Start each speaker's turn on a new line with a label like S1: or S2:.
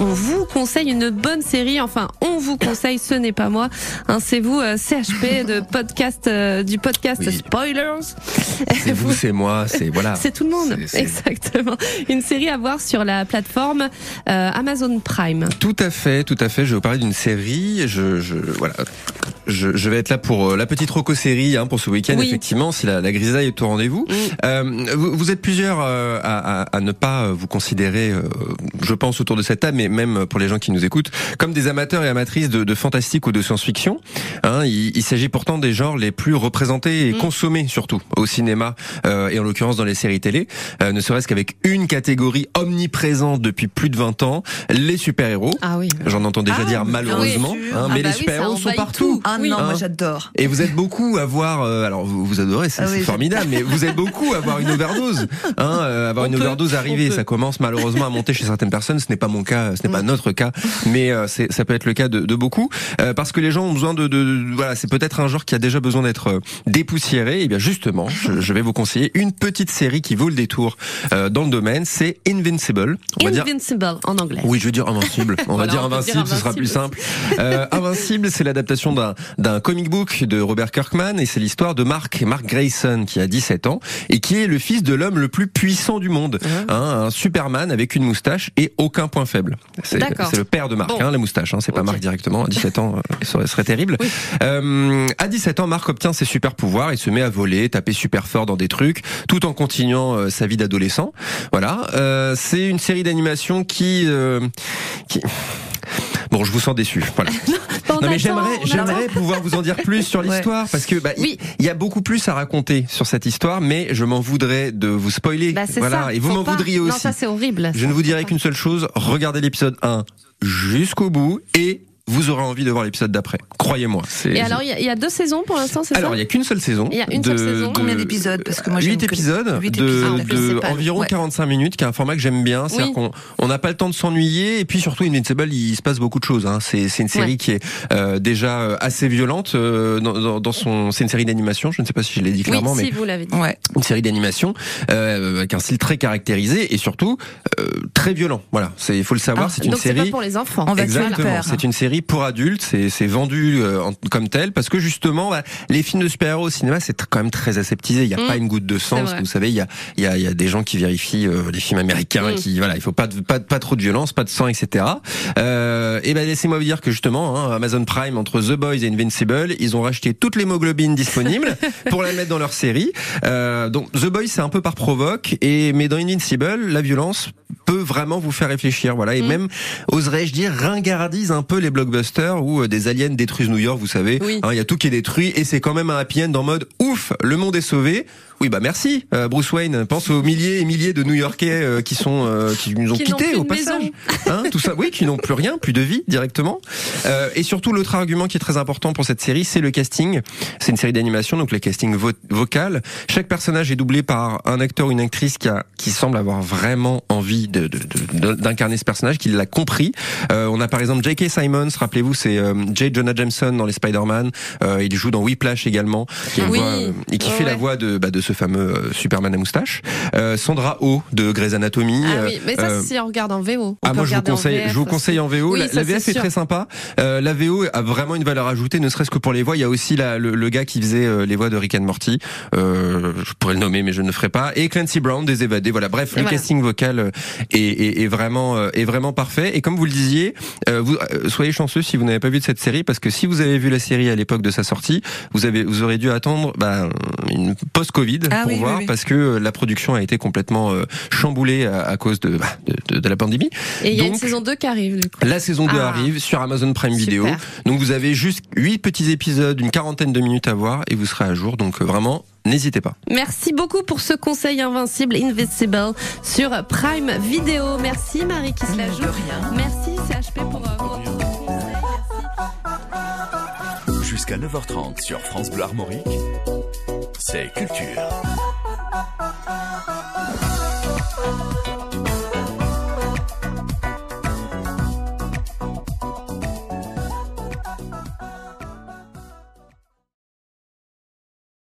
S1: On vous conseille une bonne série, enfin on vous conseille, ce n'est pas moi, hein, c'est vous euh, CHP de podcast euh, du podcast
S2: Oui.
S1: Spoilers.
S2: C'est vous, c'est moi, c'est voilà.
S1: C'est tout le monde, exactement. Une série à voir sur la plateforme euh, Amazon Prime.
S2: Tout à fait, tout à fait. Je vais vous parler d'une série. Je, je, voilà. Je, je vais être là pour la petite Rocco série hein, pour ce week-end,
S1: Oui.
S2: effectivement, si la, la grisaille est au rendez-vous.
S1: Mm.
S2: Vous, vous êtes plusieurs à, à, à ne pas vous considérer, je pense, autour de cette table, mais même pour les gens qui nous écoutent, comme des amateurs et amatrices de, de fantastique ou de science-fiction. Hein, il il s'agit pourtant des genres les plus représentés et
S1: Mm.
S2: consommés, surtout, au cinéma euh, et en l'occurrence dans les séries télé, euh, ne serait-ce qu'avec une catégorie omniprésente depuis plus de 20 ans, les super-héros.
S1: Ah oui.
S2: J'en entends déjà
S3: Ah,
S2: dire malheureusement, hein,
S1: Ah
S2: mais
S1: bah
S2: les super-héros sont partout.
S1: tout.
S3: Ah
S1: Oui.
S3: non, moi
S2: Hein.
S3: j'adore.
S2: Et vous êtes beaucoup à voir, euh, alors vous, vous adorez, c'est
S3: Ah
S2: formidable, mais vous êtes beaucoup à avoir une overdose, hein, euh, avoir
S1: On
S2: une
S1: peut,
S2: overdose arrivée, ça commence malheureusement à monter chez certaines personnes. Ce n'est pas mon cas, ce n'est pas notre cas, mais euh, ça peut être le cas de, de beaucoup, euh, parce que les gens ont besoin de, de- de- voilà, c'est peut-être un genre qui a déjà besoin d'être euh, dépoussiéré. Et bien justement, je, je vais vous conseiller une petite série qui vaut le détour euh, dans le domaine, c'est Invincible. On va dire
S1: Invincible en anglais.
S2: oui, je veux dire invincible. On
S1: Voilà,
S2: va dire
S1: on
S2: invincible,
S1: dire
S2: ce sera plus simple. Euh, invincible, c'est l'adaptation d'un d'un comic book de Robert Kirkman et c'est l'histoire de Mark Mark Grayson qui a 17 ans et qui est le fils de l'homme le plus puissant du monde,
S1: Ah.
S2: hein, un Superman avec une moustache et aucun point faible. C'est le père de
S1: Bon.
S2: hein, la moustache. Hein, c'est pas
S1: Ok.
S2: Mark directement. À 17 ans, euh, ce serait, terrible.
S1: Oui.
S2: Euh, à 17 ans, Mark obtient ses super pouvoirs et se met à voler, taper super fort dans des trucs, tout en continuant euh, sa vie d'adolescent. Voilà. Euh, c'est une série d'animation qui, euh, qui... Bon, je vous sens déçu. Voilà.
S1: On
S2: Non mais j'aimerais, j'aimerais pouvoir vous en dire plus sur l'histoire parce que bah, il-
S1: Oui.
S2: il y a beaucoup plus à raconter sur cette histoire, mais je m'en voudrais de vous spoiler.
S1: Bah,
S2: voilà,
S1: ça.
S2: et vous m'en voudriez
S1: Non,
S2: aussi.
S1: ça c'est horrible.
S2: Je ne vous dirai qu'une seule chose, regardez l'épisode 1 jusqu'au bout et vous aurez envie de voir l'épisode d'après. Croyez-moi.
S1: Et alors, il y, a- il y a deux saisons pour l'instant, c'est ça
S2: alors, il y a qu'une seule saison.
S1: Il y a une seule saison.
S3: Combien d'épisodes Parce que moi, j'aime
S2: 8
S3: que-
S2: épisodes
S3: huit
S2: de,
S3: épisodes.
S1: Ah, en plus,
S2: de environ
S3: Ouais.
S2: 45 minutes, qui est un format que j'aime bien. C'est-à-dire
S1: Oui.
S2: qu'on on n'a pas le temps de s'ennuyer. Et puis surtout, Invincible, il se passe beaucoup de choses. Hein. C'est une série
S1: Ouais.
S2: qui est euh, déjà euh, assez violente euh, dans, dans- dans son. C'est une série d'animation. Je ne sais pas si je l'ai dit
S1: Oui,
S2: clairement, mais
S1: si vous l'avez dit.
S3: Ouais.
S2: une série d'animation euh, avec un style très caractérisé et surtout euh, très violent. Voilà, il faut le savoir.
S3: Ah,
S2: c'est une
S1: Donc c'est pas
S2: série.
S1: pour les enfants.
S3: On va
S2: Exactement, c'est une série pour adultes, c'est vendu euh, comme tel parce que justement bah, les films de super-héros au cinéma c'est quand même très aseptisé, il y a
S1: Mm.
S2: pas une goutte de sang, parce que vous savez il y a y a, y a des gens qui vérifient euh, les films américains
S1: Mm.
S2: qui voilà, il faut pas de, pas pas trop de violence, pas de sang etc. Euh, et ben laissez-moi vous dire que justement hein, Amazon Prime entre The Boys et Invincible, ils ont racheté toutes l'hémoglobine disponible pour la mettre dans leur série. Euh, donc The Boys c'est un peu par provoque et mais dans Invincible la violence peut vraiment vous faire réfléchir voilà. Et
S1: Mm.
S2: même oserais-je dire ringardise un peu les blockbusters où euh, des aliens détruisent New York vous savez.
S1: Oui.
S2: Hein, il y a tout qui est détruit et c'est quand même un happy end en mode ouf le monde est sauvé. Oui bah merci euh, Bruce Wayne. Pense aux milliers et milliers de New-Yorkais euh, qui sont euh, qui nous ont
S1: Qui
S2: quittés au passage. hein, tout ça oui qui n'ont plus rien plus de vie directement. Euh, et surtout l'autre argument qui est très important pour cette série c'est le casting. C'est une série d'animation donc le casting vo- vocal chaque personnage est doublé par un acteur ou une actrice qui a qui semble avoir vraiment envie de- d'incarner ce personnage qui l'a compris Euh, on a par exemple J.K. Simons rappelez-vous c'est euh, J. Jonah Jameson dans les Spider-Man Euh, il joue dans Whiplash également qui
S1: Oui.
S2: voix, euh, et qui fait la voix de bah, de ce fameux euh, Superman à moustache Euh, Sandra Oh de Grey's Anatomy
S1: Ah oui, mais ça, si on regarde en VO. On
S2: ah moi je vous conseille,
S1: VF
S2: je vous conseille en VO.
S1: Oui,
S2: la,
S1: ça,
S2: la VF est, très sympa. Euh, la VO a vraiment une valeur ajoutée, ne serait-ce que pour les voix. Il y a aussi la- le, le gars qui faisait les voix de Rick and Morty. Euh, je pourrais le nommer, mais je ne le ferai pas. Et Clancy Brown des Évadés. Voilà. Bref,
S1: Et
S2: le
S1: voilà.
S2: casting vocal est, est- est vraiment euh, est vraiment parfait. Et comme vous le disiez, euh, vous euh, soyez chanceux si vous n'avez pas vu de cette série, parce que si vous avez vu la série à l'époque de sa sortie, vous avez vous aurez dû attendre bah, une post-Covid
S3: Ah
S2: pour
S3: oui,
S2: voir,
S3: oui.
S2: parce que la production a été complètement euh, chamboulée à, à cause de, bah, de, de- de la pandémie.
S1: Et il y a une saison 2 qui arrive, du coup.
S2: La saison 2
S1: Ah.
S2: arrive sur Amazon Prime
S1: Super.
S2: Video. Donc vous avez juste 8 petits épisodes d'une quarantaine de minutes à voir et vous serez à jour. Donc vraiment, n'hésitez pas.
S1: Merci beaucoup pour ce conseil invincible, Invisible, sur Prime Video. Merci Marie qui se la joue.
S3: De rien.
S1: Merci CHP pour.
S4: Jusqu'à 9h30 sur France Bleu Armorique, c'est culture.